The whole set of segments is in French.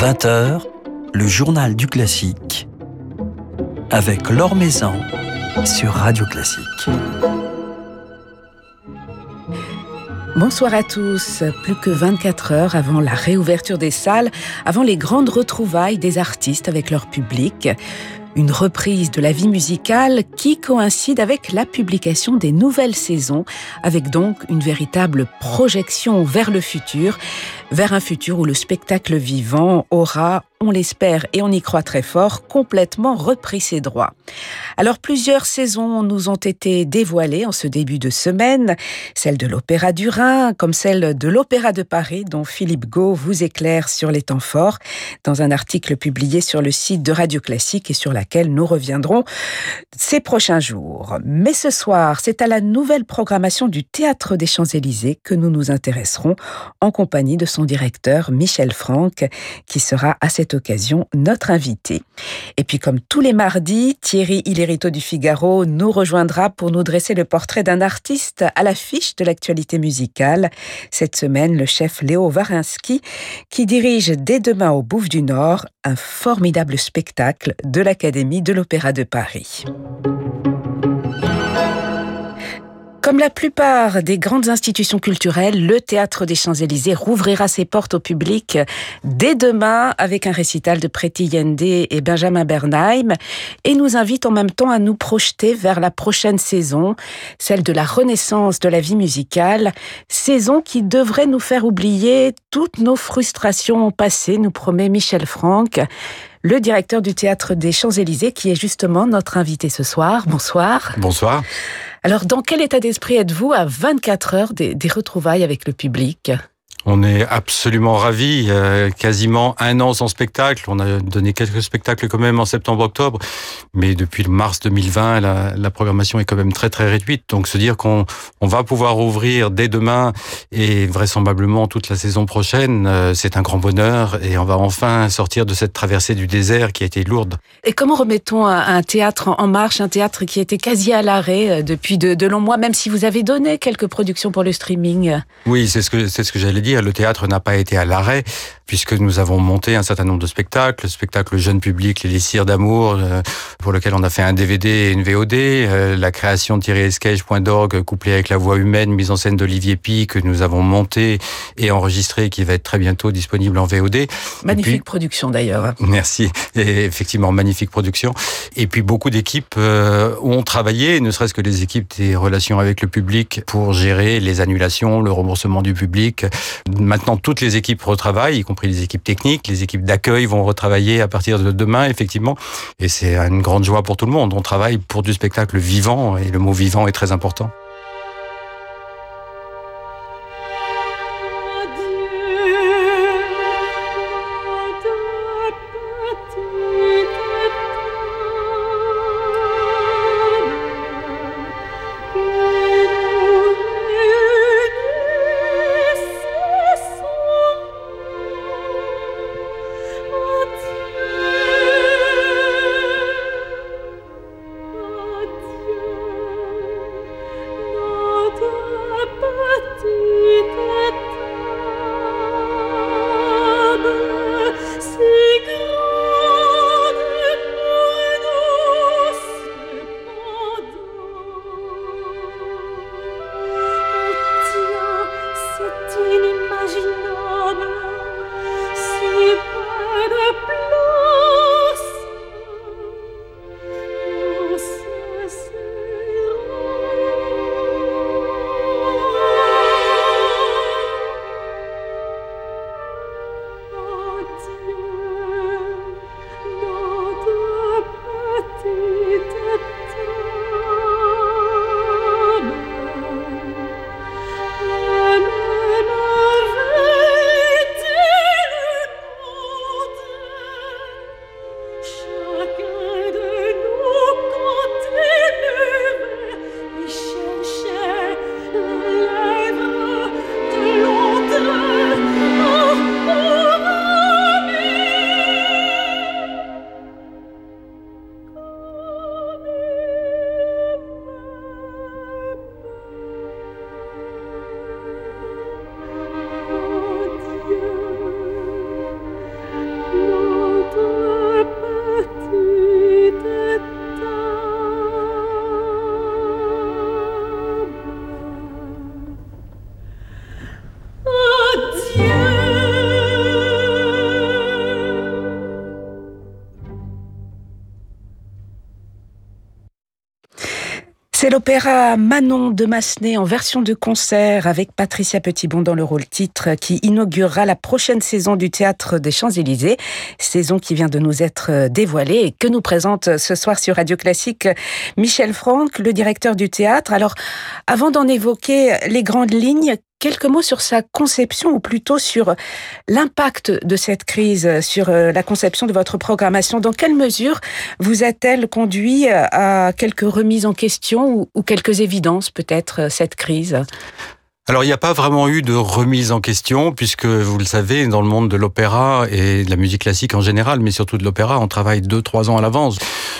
20h, le journal du classique avec Laure Maison sur Radio Classique. Bonsoir à tous. Plus que 24 heures avant la réouverture des salles, avant les grandes retrouvailles des artistes avec leur public une reprise de la vie musicale qui coïncide avec la publication des nouvelles saisons, avec donc une véritable projection vers le futur, vers un futur où le spectacle vivant aura on l'espère et on y croit très fort, complètement repris ses droits. Alors plusieurs saisons nous ont été dévoilées en ce début de semaine, celle de l'Opéra du Rhin comme celle de l'Opéra de Paris dont Philippe Gau vous éclaire sur les temps forts dans un article publié sur le site de Radio Classique et sur laquelle nous reviendrons ces prochains jours. Mais ce soir, c'est à la nouvelle programmation du Théâtre des Champs-Élysées que nous nous intéresserons en compagnie de son directeur Michel Franck qui sera à cette occasion notre invité. Et puis comme tous les mardis, Thierry Hillerito du Figaro nous rejoindra pour nous dresser le portrait d'un artiste à l'affiche de l'actualité musicale. Cette semaine, le chef Léo Varinsky qui dirige dès demain au Bouffe du Nord un formidable spectacle de l'Académie de l'Opéra de Paris. Comme la plupart des grandes institutions culturelles, le Théâtre des Champs-Élysées rouvrira ses portes au public dès demain avec un récital de Preti Yende et Benjamin Bernheim et nous invite en même temps à nous projeter vers la prochaine saison, celle de la renaissance de la vie musicale, saison qui devrait nous faire oublier toutes nos frustrations passées, nous promet Michel Franck le directeur du théâtre des Champs-Élysées, qui est justement notre invité ce soir. Bonsoir. Bonsoir. Alors, dans quel état d'esprit êtes-vous à 24 heures des, des retrouvailles avec le public? On est absolument ravis. Euh, quasiment un an sans spectacle. On a donné quelques spectacles quand même en septembre-octobre, mais depuis le mars 2020, la, la, programmation est quand même très très réduite. Donc se dire qu'on on va pouvoir ouvrir dès demain et vraisemblablement toute la saison prochaine, euh, c'est un grand bonheur et on va enfin sortir de cette traversée du désert qui a été lourde. Et comment remettons un théâtre en marche, un théâtre qui était quasi à l'arrêt euh, depuis de, de longs mois, même si vous avez donné quelques productions pour le streaming? Oui, c'est ce que c'est ce que j'allais dire le théâtre n'a pas été à l'arrêt puisque nous avons monté un certain nombre de spectacles, le spectacle jeune public, Les Lissirs d'amour, euh, pour lequel on a fait un DVD et une VOD, euh, la création de thierryescage.org couplée avec la voix humaine, mise en scène d'Olivier Pi, que nous avons monté et enregistré, qui va être très bientôt disponible en VOD. Magnifique production d'ailleurs. Merci, et effectivement, magnifique production. Et puis beaucoup d'équipes euh, ont travaillé, ne serait-ce que les équipes des relations avec le public, pour gérer les annulations, le remboursement du public. Maintenant, toutes les équipes retravaillent, y compris les équipes techniques, les équipes d'accueil vont retravailler à partir de demain, effectivement. Et c'est une grande joie pour tout le monde. On travaille pour du spectacle vivant et le mot vivant est très important. C'est l'opéra Manon de Massenet en version de concert avec Patricia Petitbon dans le rôle titre qui inaugurera la prochaine saison du Théâtre des Champs-Élysées, saison qui vient de nous être dévoilée et que nous présente ce soir sur Radio Classique Michel Franck, le directeur du théâtre. Alors, avant d'en évoquer les grandes lignes, quelques mots sur sa conception ou plutôt sur l'impact de cette crise sur euh, la conception de votre programmation. Dans quelle mesure vous a-t-elle conduit à quelques remises en question ou, quelques évidences peut-être cette crise? Alors il n'y a pas vraiment eu de remise en question puisque vous le savez dans le monde de l'opéra et de la musique classique en général, mais surtout de l'opéra, on travaille deux trois ans à l'avance.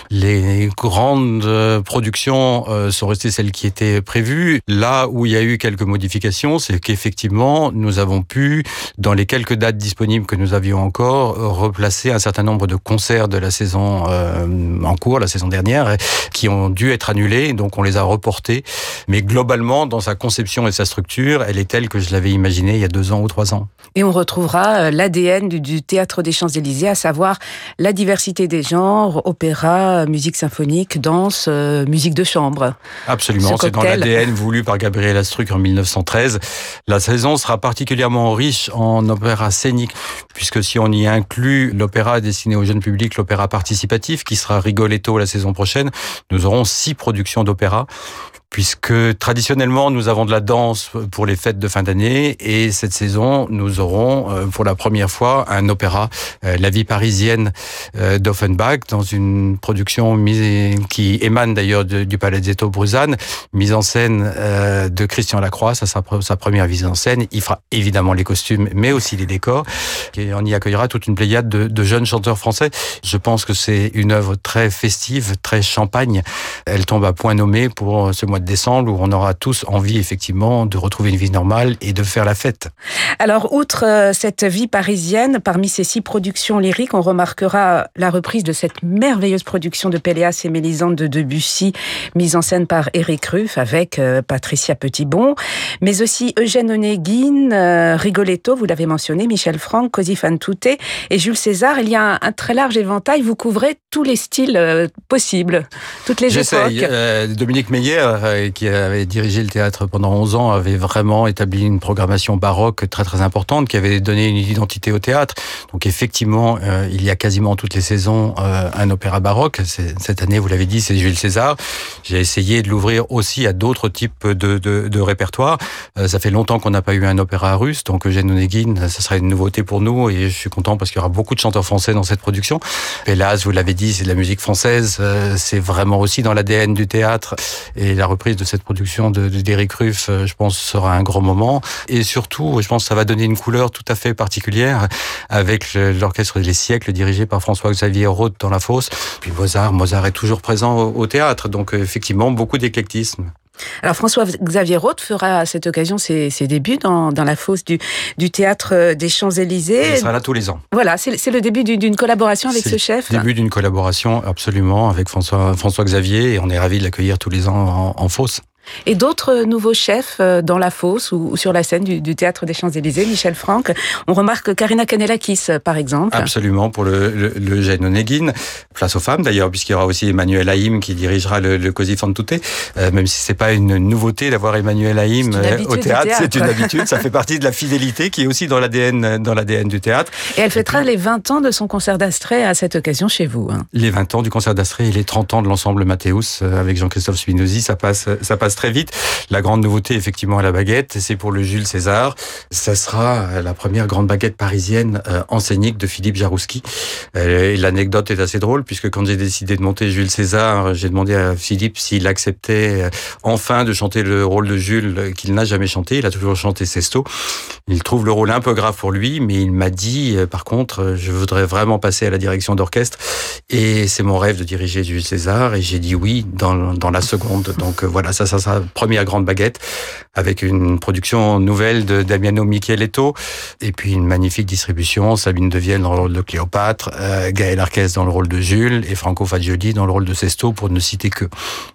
Les grandes euh, productions euh, sont restées celles qui étaient prévues. Là où il y a eu quelques modifications, c'est qu'effectivement nous avons pu, dans les quelques dates disponibles que nous avions encore, replacer un certain nombre de concerts de la saison euh, en cours, la saison dernière, qui ont dû être annulés. Donc on les a reportés. Mais globalement, dans sa conception et sa structure elle est telle que je l'avais imaginée il y a deux ans ou trois ans. Et on retrouvera euh, l'ADN du, théâtre des Champs-Élysées, à savoir la diversité des genres, opéra, musique symphonique, danse, euh, musique de chambre. Absolument, c'est dans l'ADN voulu par Gabriel Astruc en 1913. La saison sera particulièrement riche en opéra scénique, puisque si on y inclut l'opéra destiné au jeune public, l'opéra participatif, qui sera Rigoletto la saison prochaine, nous aurons six productions d'opéra puisque traditionnellement nous avons de la danse pour les fêtes de fin d'année et cette saison nous aurons euh, pour la première fois un opéra, euh, La vie parisienne euh, d'Offenbach, dans une production qui émane d'ailleurs du Palazzetto Bruzane, mise en scène de Christian Lacroix, ça sera sa première mise en scène. Il fera évidemment les costumes, mais aussi les décors. Et on y accueillera toute une pléiade de, de jeunes chanteurs français. Je pense que c'est une œuvre très festive, très champagne. Elle tombe à point nommé pour ce mois de décembre où on aura tous envie effectivement de retrouver une vie normale et de faire la fête. Alors, outre euh, cette vie parisienne, parmi ces six productions lyriques, on remarquera la reprise de cette merveilleuse production de Péléas et Mélisande de Debussy, mise en scène par Eric Ruff avec euh, Patricia Petitbon, mais aussi Eugène Onegin, euh, Rigoletto, vous l'avez mentionné, Michel Franck, Così fan tutte et Jules César. Il y a un, très large éventail, vous couvrez tous les styles possibles, toutes les époques. Dominique Meyer euh, qui avait dirigé le théâtre pendant 11 ans, avait vraiment établi une programmation baroque très très importante, qui avait donné une identité au théâtre. Donc effectivement, euh, il y a quasiment toutes les saisons euh, un opéra baroque. Cette année, vous l'avez dit, c'est Jules César. J'ai essayé de l'ouvrir aussi à d'autres types de, de, répertoires. ça fait longtemps qu'on n'a pas eu un opéra russe, donc Eugène Onegin, ça sera une nouveauté pour nous et je suis content parce qu'il y aura beaucoup de chanteurs français dans cette production. Hélas, vous l'avez dit, c'est de la musique française. c'est vraiment aussi dans l'ADN du théâtre et la de cette production de, d'Éric Ruff, euh, je pense, sera un grand moment. Et surtout, je pense que ça va donner une couleur tout à fait particulière avec l'orchestre des siècles dirigé par François-Xavier Roth dans la fosse. Puis Mozart, Mozart est toujours présent au, théâtre, donc euh, effectivement beaucoup d'éclectisme. Alors François-Xavier Roth fera à cette occasion ses, débuts dans, la fosse du, du théâtre des Champs-Élysées. Il sera là tous les ans. Voilà, c'est le début d'une collaboration avec ce chef. Début d'une collaboration absolument avec François, François Xavier et on est ravis de l'accueillir tous les ans en, en fosse. Et d'autres nouveaux chefs euh, dans la fosse ou, sur la scène du, Théâtre des Champs-Élysées, Michel Franck. On remarque Karina Kanelakis, euh, par exemple. Absolument, pour le, le, le. Place aux femmes, d'ailleurs, puisqu'il y aura aussi Emmanuel Haïm qui dirigera le, le Così fan tutte. Euh, même si c'est pas une nouveauté d'avoir Emmanuel Haïm au théâtre, c'est une habitude. ça fait partie de la fidélité qui est aussi dans l'ADN, dans l'ADN du théâtre. Et elle fêtera les 20 ans de son concert d'Astrée à cette occasion chez vous. Hein. Les 20 ans du concert d'Astrée et les 30 ans de l'ensemble Mathéus avec Jean-Christophe Spinozzi, ça passe, ça passe très vite. La grande nouveauté, effectivement, à la baguette, c'est pour le Jules César. Ça sera la première grande baguette parisienne euh, en scénique de Philippe Jarouski. Euh, l'anecdote est assez drôle, puisque quand j'ai décidé de monter Jules César, j'ai demandé à Philippe s'il acceptait euh, enfin de chanter le rôle de Jules qu'il n'a jamais chanté. Il a toujours chanté Sesto. Il trouve le rôle un peu grave pour lui, mais il m'a dit, par contre, je voudrais vraiment passer à la direction d'orchestre. Et c'est mon rêve de diriger Jules César. Et j'ai dit oui dans, dans la seconde. Donc voilà, ça, ça première grande baguette, avec une production nouvelle de Damiano Micheletto, et puis une magnifique distribution, Sabine Devielle dans le rôle de Cléopâtre, euh, Gaël Arquez dans le rôle de Jules, et Franco Fagioli dans le rôle de Sesto, pour ne citer que.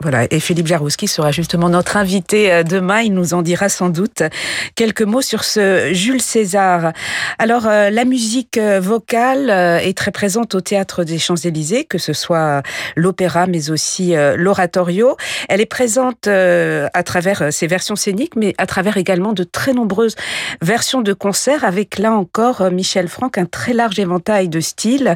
Voilà, et Philippe Jarouski sera justement notre invité euh, demain, il nous en dira sans doute quelques mots sur ce Jules César. Alors, euh, la musique vocale est très présente au Théâtre des Champs-Élysées, que ce soit l'opéra, mais aussi l'oratorio. Elle est présente à travers ses versions scéniques, mais à travers également de très nombreuses versions de concerts, avec là encore Michel Franck, un très large éventail de styles,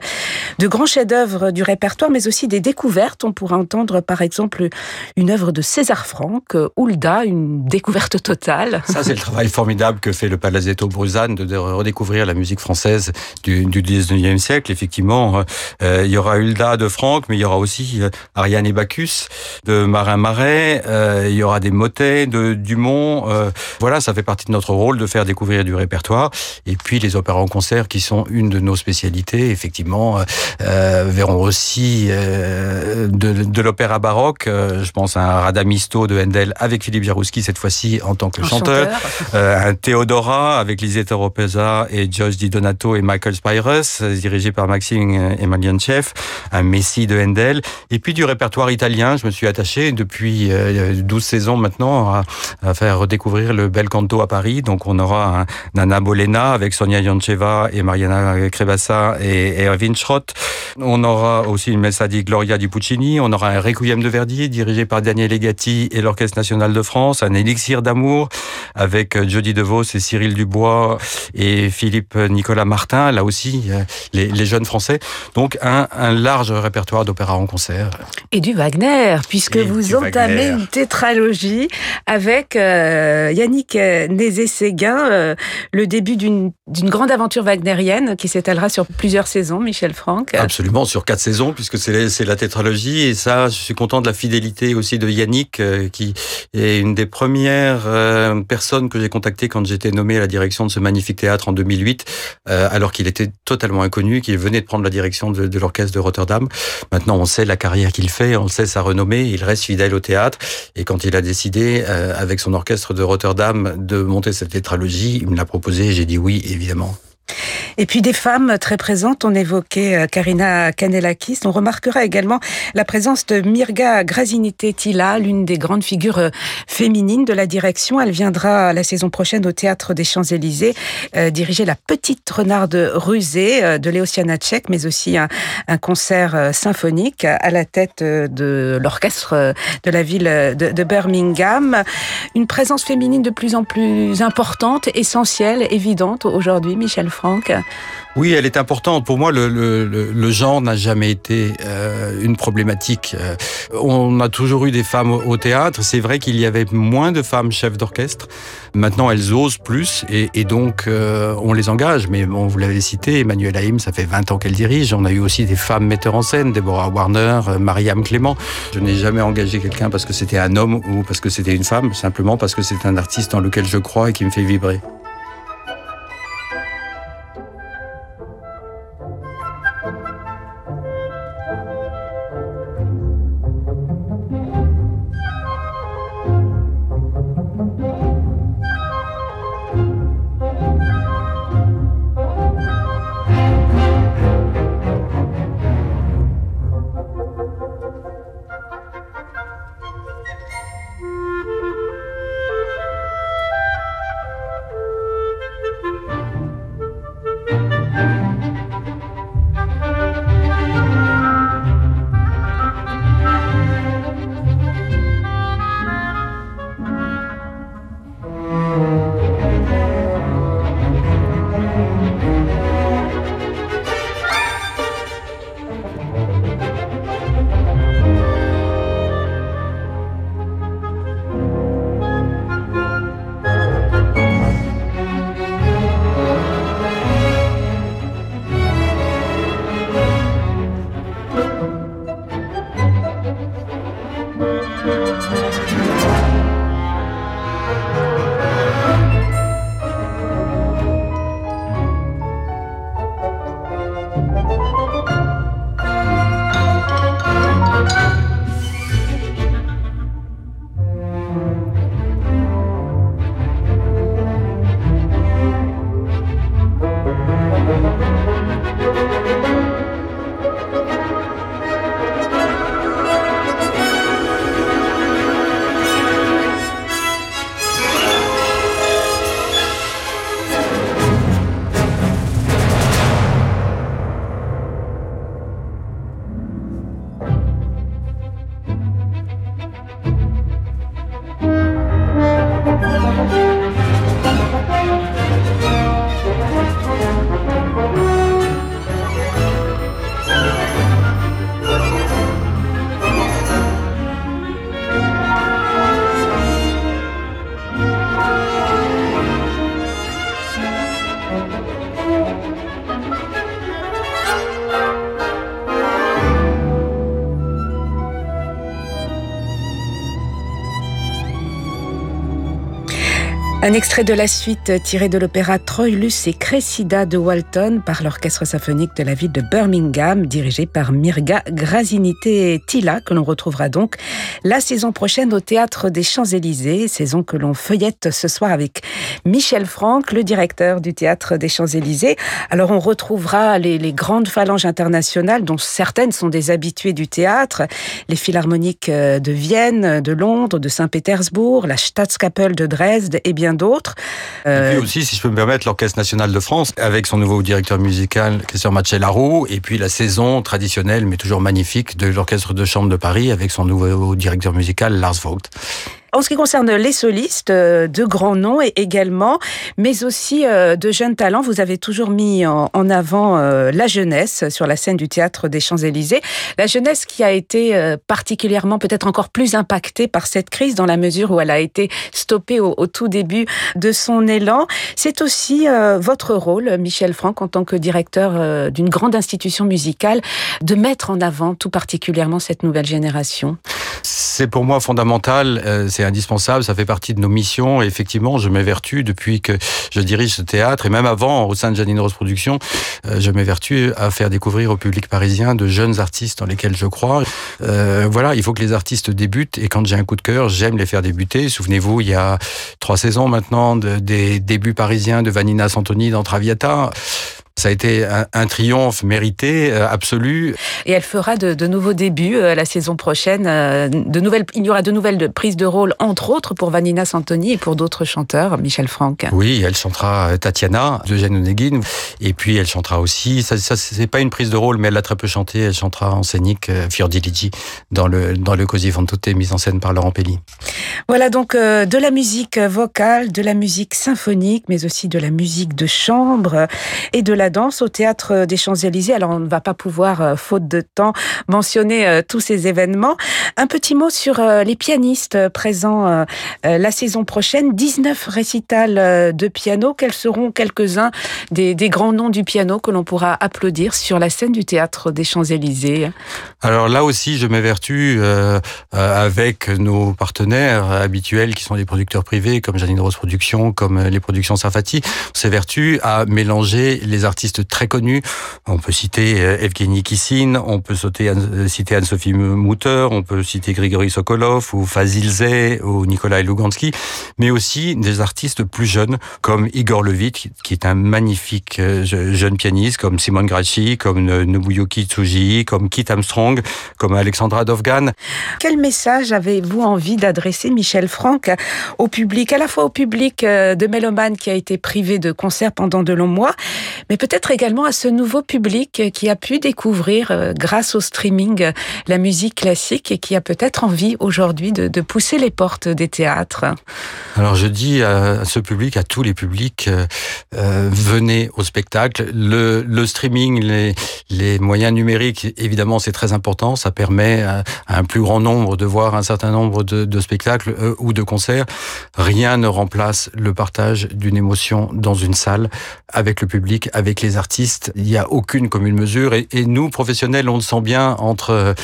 de grands chefs-d'œuvre du répertoire, mais aussi des découvertes. On pourrait entendre par exemple une œuvre de César Franck, Hulda, une découverte totale. Ça, c'est le travail formidable que fait le Palazzetto Bruzane de, redécouvrir la musique française du, du 19e siècle. Effectivement, euh, il y aura Hulda de Franck, mais il y aura aussi euh, Ariane et Bacchus de Marin Marais, euh, y aura des motets de Dumont. voilà, ça fait partie de notre rôle de faire découvrir du répertoire. Et puis les opéras en concert, qui sont une de nos spécialités, effectivement, verront aussi de, de l'opéra baroque. je pense à un Radamisto de Handel avec Philippe Jarouski cette fois-ci en tant que chanteur, euh, un Théodora avec Lisette Oropesa et George Di Donato et Michael Spyrus, dirigé par Maxime Emelianchev, un Messie de Handel, et puis du répertoire italien. Je me suis attaché depuis 12 euh, saisons maintenant à, à, faire redécouvrir le bel canto à Paris. Donc on aura un Nana Bolena avec Sonia Yancheva et Mariana Crevassa et, Erwin Schrott. On aura aussi une messa di Gloria di Puccini. On aura un Requiem de Verdi dirigé par Daniel Legati et l'Orchestre national de France, un élixir d'amour avec euh, Jody DeVos et Cyril Dubois et Philippe Nicolas Martin, là aussi euh, les, jeunes Français. Donc un, large répertoire d'opéra en concert. Et du Wagner, puisque vous entamez une avec euh, Yannick Nézé-Séguin, le début d'une grande aventure wagnérienne qui s'étalera sur plusieurs saisons, Michel Franck. Absolument, sur quatre saisons, puisque c'est la tétralogie. Et ça, je suis content de la fidélité aussi de Yannick, qui est une des premières euh, personnes que j'ai contactées quand j'étais nommé à la direction de ce magnifique théâtre en 2008, euh, alors qu'il était totalement inconnu, qu'il venait de prendre la direction de, de l'orchestre de Rotterdam. Maintenant, on sait la carrière qu'il fait, on sait sa renommée, il reste fidèle au théâtre. Et quand il a décidé, euh, avec son orchestre de Rotterdam, de monter cette tétralogie, il me l'a proposé, j'ai dit oui, évidemment. Et puis des femmes très présentes, on évoquait euh, Karina Kanelakis. On remarquera également la présence de Mirga Grazinite-Tila, l'une des grandes figures euh, féminines de la direction. Elle viendra la saison prochaine au Théâtre des Champs-Élysées euh, diriger La Petite Renarde Rusée de Léosiana Tchèque, mais aussi un, concert symphonique à la tête de l'orchestre de la ville de, de Birmingham. Une présence féminine de plus en plus importante, essentielle, évidente aujourd'hui, Michel Franck oui, elle est importante. Pour moi, le, le, le genre n'a jamais été euh, une problématique. Euh, on a toujours eu des femmes au théâtre. C'est vrai qu'il y avait moins de femmes chefs d'orchestre. Maintenant, elles osent plus et, et donc euh, on les engage. Mais bon, vous l'avez cité, Emmanuel Haïm, ça fait 20 ans qu'elle dirige. On a eu aussi des femmes metteurs en scène, Deborah Warner, Mariam Clément. Je n'ai jamais engagé quelqu'un parce que c'était un homme ou parce que c'était une femme, simplement parce que c'est un artiste dans lequel je crois et qui me fait vibrer. Extrait de la suite tiré de l'opéra Troilus et Cressida de Walton par l'orchestre symphonique de la ville de Birmingham, dirigé par Mirga Grazinité Tila, que l'on retrouvera donc la saison prochaine au Théâtre des Champs-Élysées, saison que l'on feuillette ce soir avec Michel Franck, le directeur du Théâtre des Champs-Élysées. Alors on retrouvera les, grandes phalanges internationales, dont certaines sont des habitués du théâtre, les philharmoniques de Vienne, de Londres, de Saint-Pétersbourg, la Staatskapelle de Dresde et bien d'autres. Euh... Et puis aussi, si je peux me permettre, l'Orchestre national de France, avec son nouveau directeur musical, Christian Macellaro, et puis la saison traditionnelle, mais toujours magnifique, de l'Orchestre de chambre de Paris, avec son nouveau directeur musical, Lars Vogt. En ce qui concerne les solistes, euh, de grands noms également, mais aussi euh, de jeunes talents, vous avez toujours mis en avant euh, la jeunesse sur la scène du théâtre des Champs-Élysées. La jeunesse qui a été particulièrement, peut-être encore plus impactée par cette crise dans la mesure où elle a été stoppée au, au tout début de son élan. C'est aussi votre rôle, Michel Franck, en tant que directeur d'une grande institution musicale, de mettre en avant tout particulièrement cette nouvelle génération. C'est pour moi fondamental c'est indispensable, ça fait partie de nos missions. Et effectivement, je m'évertue depuis que je dirige ce théâtre, et même avant, au sein de Janine Rose Productions, je m'évertue à faire découvrir au public parisien de jeunes artistes dans lesquels je crois. Euh, voilà, il faut que les artistes débutent, et quand j'ai un coup de cœur, j'aime les faire débuter. Souvenez-vous, il y a trois saisons maintenant de, des débuts parisiens de Vanina Santoni dans Traviata. Ça a été un, un triomphe mérité, euh, absolu. Et elle fera de, de nouveaux débuts euh, la saison prochaine. Euh, de nouvelles, il y aura de nouvelles prises de rôle, entre autres pour Vanina Santoni et pour d'autres chanteurs, Michel Franck. Oui, elle chantera Tatiana de Jeanne Onegin. Et puis elle chantera aussi, ça, ça c'est pas une prise de rôle, mais elle a très peu chanté. Elle chantera en scénique Fiordiligi dans le, dans le Così fan tutte, mise en scène par Laurent Pelli. Voilà donc euh, de la musique vocale, de la musique symphonique, mais aussi de la musique de chambre et de la danse au théâtre des Champs-Élysées. Alors on ne va pas pouvoir, euh, faute de temps, mentionner euh, tous ces événements. Un petit mot sur les pianistes présents la saison prochaine. 19 récitals de piano. Quels seront quelques-uns des, des, grands noms du piano que l'on pourra applaudir sur la scène du théâtre des Champs-Élysées? Alors là aussi, je m'évertue euh, avec nos partenaires habituels qui sont des producteurs privés comme Janine Rose Productions, comme les productions Safati. On s'évertue à mélanger les artistes très connus. On peut citer Evgeny Kissin, on peut sauter, citer Anne-Sophie Mouter, on peut citer Grigory Sokolov ou Fazil Zay ou Nikolai Lugansky, mais aussi des artistes plus jeunes comme Igor Levit, qui est un magnifique jeune pianiste, comme Simon Grachi, comme Nobuyuki Tsuji, comme Kit Armstrong, comme Alexandra Dovgan. Quel message avez-vous envie d'adresser, Michel Franck, au public, à la fois au public de Méloman qui a été privé de concerts pendant de longs mois, mais peut-être également à ce nouveau public qui a pu découvrir, grâce au streaming, la musique classique et qui a peut-être envie aujourd'hui de, pousser les portes des théâtres Alors je dis à ce public, à tous les publics, euh, venez au spectacle. Le, streaming, les, moyens numériques, évidemment, c'est très important. Ça permet à, un plus grand nombre de voir un certain nombre de, spectacles euh, ou de concerts. Rien ne remplace le partage d'une émotion dans une salle avec le public, avec les artistes. Il n'y a aucune commune mesure. Et, nous, professionnels, on le sent bien entre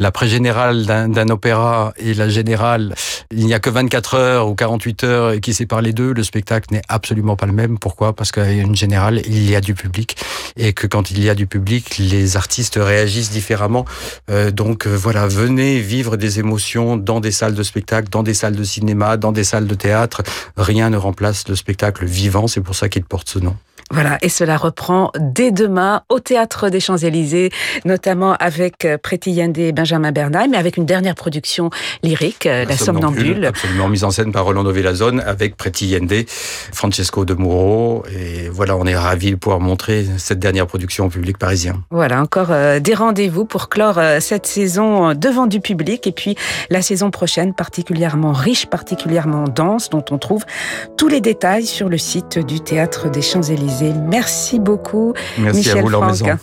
la pré-générale d'un opéra et la générale, il n'y a que 24 heures ou 48 heures qui séparent les deux. Le spectacle n'est absolument pas le même. Pourquoi? Parce qu'à une générale, il y a du public et que quand il y a du public, les artistes réagissent différemment. Euh, donc euh, voilà, venez vivre des émotions dans des salles de spectacle, dans des salles de cinéma, dans des salles de théâtre. Rien ne remplace le spectacle vivant. C'est pour ça qu'il porte ce nom. Voilà, et cela reprend dès demain au Théâtre des Champs-Élysées, notamment avec Preti Yende et Benjamin Bernay, mais avec une dernière production lyrique, La, La Somnambule. Somnambule. Absolument, mise en scène par Rolando Villazone, avec Preti Yende, Francesco de Muro, et voilà, on est ravis de pouvoir montrer cette dernière production au public parisien. Voilà, encore euh, des rendez-vous pour clore euh, cette saison devant du public, et puis la saison prochaine particulièrement riche, particulièrement dense, dont on trouve tous les détails sur le site du Théâtre des Champs-Élysées. Merci beaucoup, Merci Michel à vous, Franck.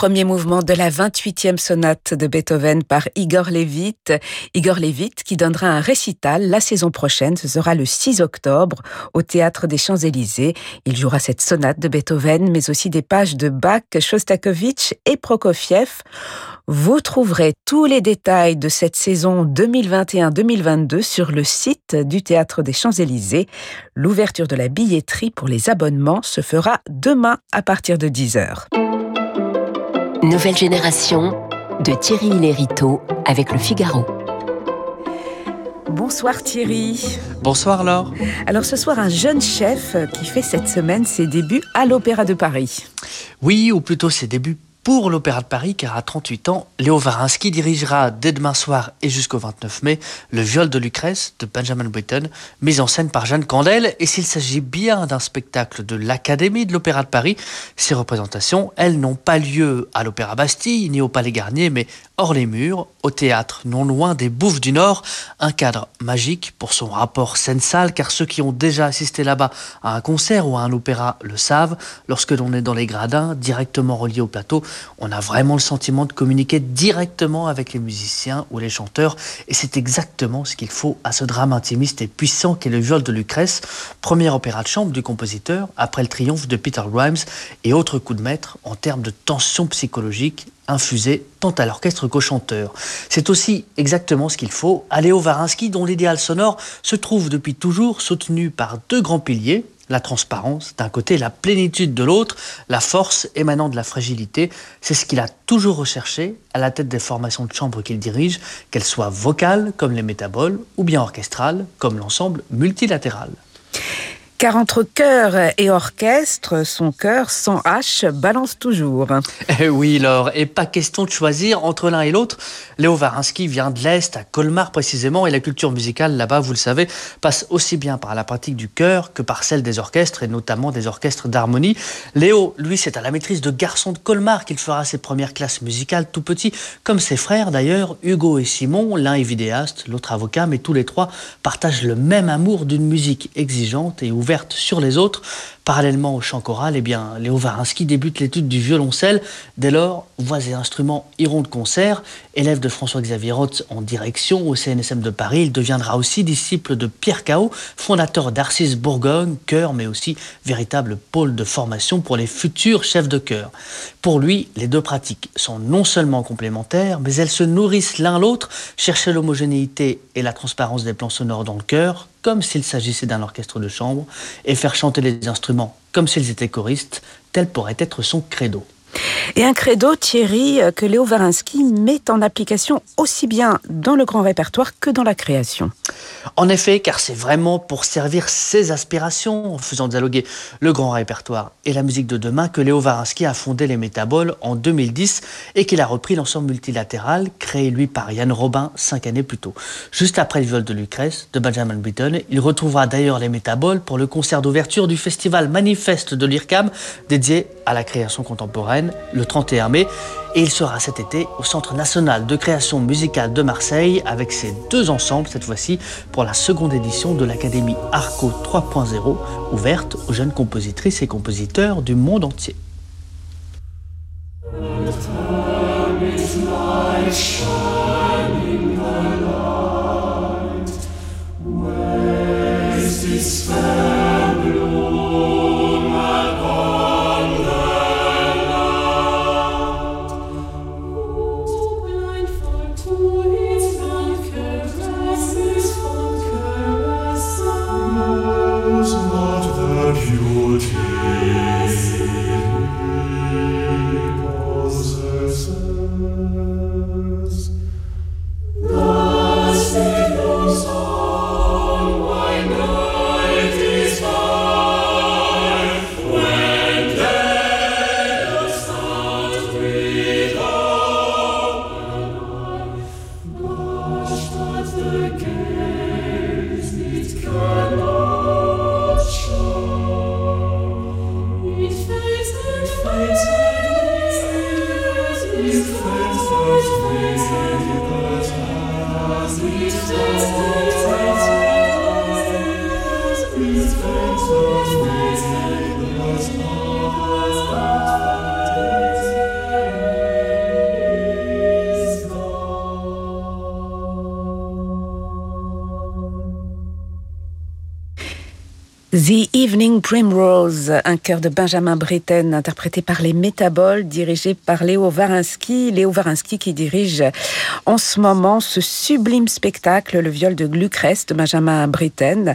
Premier mouvement de la 28e sonate de Beethoven par Igor Levit. Igor Levit qui donnera un récital la saison prochaine, ce sera le 6 octobre au Théâtre des Champs-Élysées. Il jouera cette sonate de Beethoven, mais aussi des pages de Bach, Shostakovich et Prokofiev. Vous trouverez tous les détails de cette saison 2021-2022 sur le site du Théâtre des Champs-Élysées. L'ouverture de la billetterie pour les abonnements se fera demain à partir de 10h. Nouvelle génération de Thierry Lériteau avec le Figaro. Bonsoir Thierry. Bonsoir Laure. Alors ce soir, un jeune chef qui fait cette semaine ses débuts à l'Opéra de Paris. Oui, ou plutôt ses débuts pour l'Opéra de Paris, car à 38 ans, Léo Varinsky dirigera dès demain soir et jusqu'au 29 mai le viol de Lucrèce de Benjamin Britten, mis en scène par Jeanne Candel. Et s'il s'agit bien d'un spectacle de l'Académie de l'Opéra de Paris, ces représentations, elles n'ont pas lieu à l'Opéra Bastille ni au Palais Garnier, mais hors les murs, au théâtre, non loin des Bouffes du Nord, un cadre magique pour son rapport scène-salle, car ceux qui ont déjà assisté là-bas à un concert ou à un opéra le savent, lorsque l'on est dans les gradins, directement reliés au plateau, on a vraiment le sentiment de communiquer directement avec les musiciens ou les chanteurs, et c'est exactement ce qu'il faut à ce drame intimiste et puissant qu'est le viol de Lucrèce, premier opéra de chambre du compositeur, après le triomphe de Peter Grimes, et autre coup de maître en termes de tension psychologique infusée tant à l'orchestre qu'au chanteur. C'est aussi exactement ce qu'il faut à Léo Varinsky, dont l'idéal sonore se trouve depuis toujours soutenu par deux grands piliers, la transparence d'un côté, la plénitude de l'autre, la force émanant de la fragilité. C'est ce qu'il a toujours recherché à la tête des formations de chambre qu'il dirige, qu'elles soient vocales comme les métaboles ou bien orchestrales comme l'ensemble multilatéral. Car entre chœur et orchestre, son cœur sans H balance toujours. Eh oui, Laure, et pas question de choisir entre l'un et l'autre. Léo Varinsky vient de l'Est, à Colmar précisément, et la culture musicale là-bas, vous le savez, passe aussi bien par la pratique du chœur que par celle des orchestres, et notamment des orchestres d'harmonie. Léo, lui, c'est à la maîtrise de garçon de Colmar qu'il fera ses premières classes musicales tout petit, comme ses frères d'ailleurs, Hugo et Simon, l'un est vidéaste, l'autre avocat, mais tous les trois partagent le même amour d'une musique exigeante et ouverte sur les autres. Parallèlement au chant choral, eh bien, Léo Varinsky débute l'étude du violoncelle. Dès lors, voix et instruments iront de concert. Élève de François-Xavier Roth en direction au CNSM de Paris, il deviendra aussi disciple de Pierre Cao, fondateur d'Arcis Bourgogne, chœur, mais aussi véritable pôle de formation pour les futurs chefs de chœur. Pour lui, les deux pratiques sont non seulement complémentaires, mais elles se nourrissent l'un l'autre. Chercher l'homogénéité et la transparence des plans sonores dans le chœur, comme s'il s'agissait d'un orchestre de chambre, et faire chanter les instruments comme s'ils étaient choristes, tel pourrait être son credo. Et un credo, Thierry, que Léo Varinsky met en application aussi bien dans le grand répertoire que dans la création. En effet, car c'est vraiment pour servir ses aspirations, en faisant dialoguer le grand répertoire et la musique de demain, que Léo Varinsky a fondé les Métaboles en 2010 et qu'il a repris l'ensemble multilatéral créé lui par Yann Robin cinq années plus tôt. Juste après le viol de Lucrèce de Benjamin Britten, il retrouvera d'ailleurs les Métaboles pour le concert d'ouverture du festival Manifeste de l'IRCAM dédié à la création contemporaine le 31 mai et il sera cet été au Centre national de création musicale de Marseille avec ses deux ensembles cette fois-ci pour la seconde édition de l'Académie Arco 3.0 ouverte aux jeunes compositrices et compositeurs du monde entier. The Evening Primrose, un chœur de Benjamin Britten interprété par les Métaboles, dirigé par Léo Varinsky. Léo Varinsky qui dirige en ce moment ce sublime spectacle, Le viol de Lucrèce de Benjamin Britten,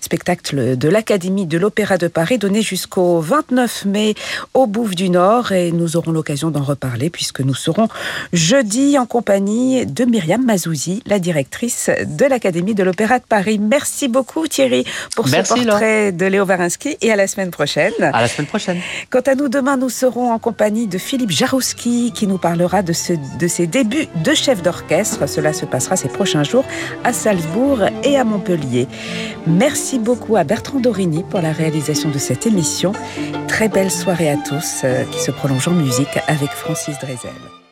spectacle de l'Académie de l'Opéra de Paris donné jusqu'au 29 mai au Bouffe du Nord et nous aurons l'occasion d'en reparler puisque nous serons jeudi en compagnie de Myriam Mazouzi, la directrice de l'Académie de l'Opéra de Paris. Merci beaucoup Thierry pour ce portrait de Léo Varinsky et à la semaine prochaine. À la semaine prochaine. Quant à nous, demain, nous serons en compagnie de Philippe Jarouski qui nous parlera de, de ses débuts de chef d'orchestre. Cela se passera ces prochains jours à Salzbourg et à Montpellier. Merci beaucoup à Bertrand Dorini pour la réalisation de cette émission. Très belle soirée à tous euh, qui se prolonge en musique avec Francis Drezel.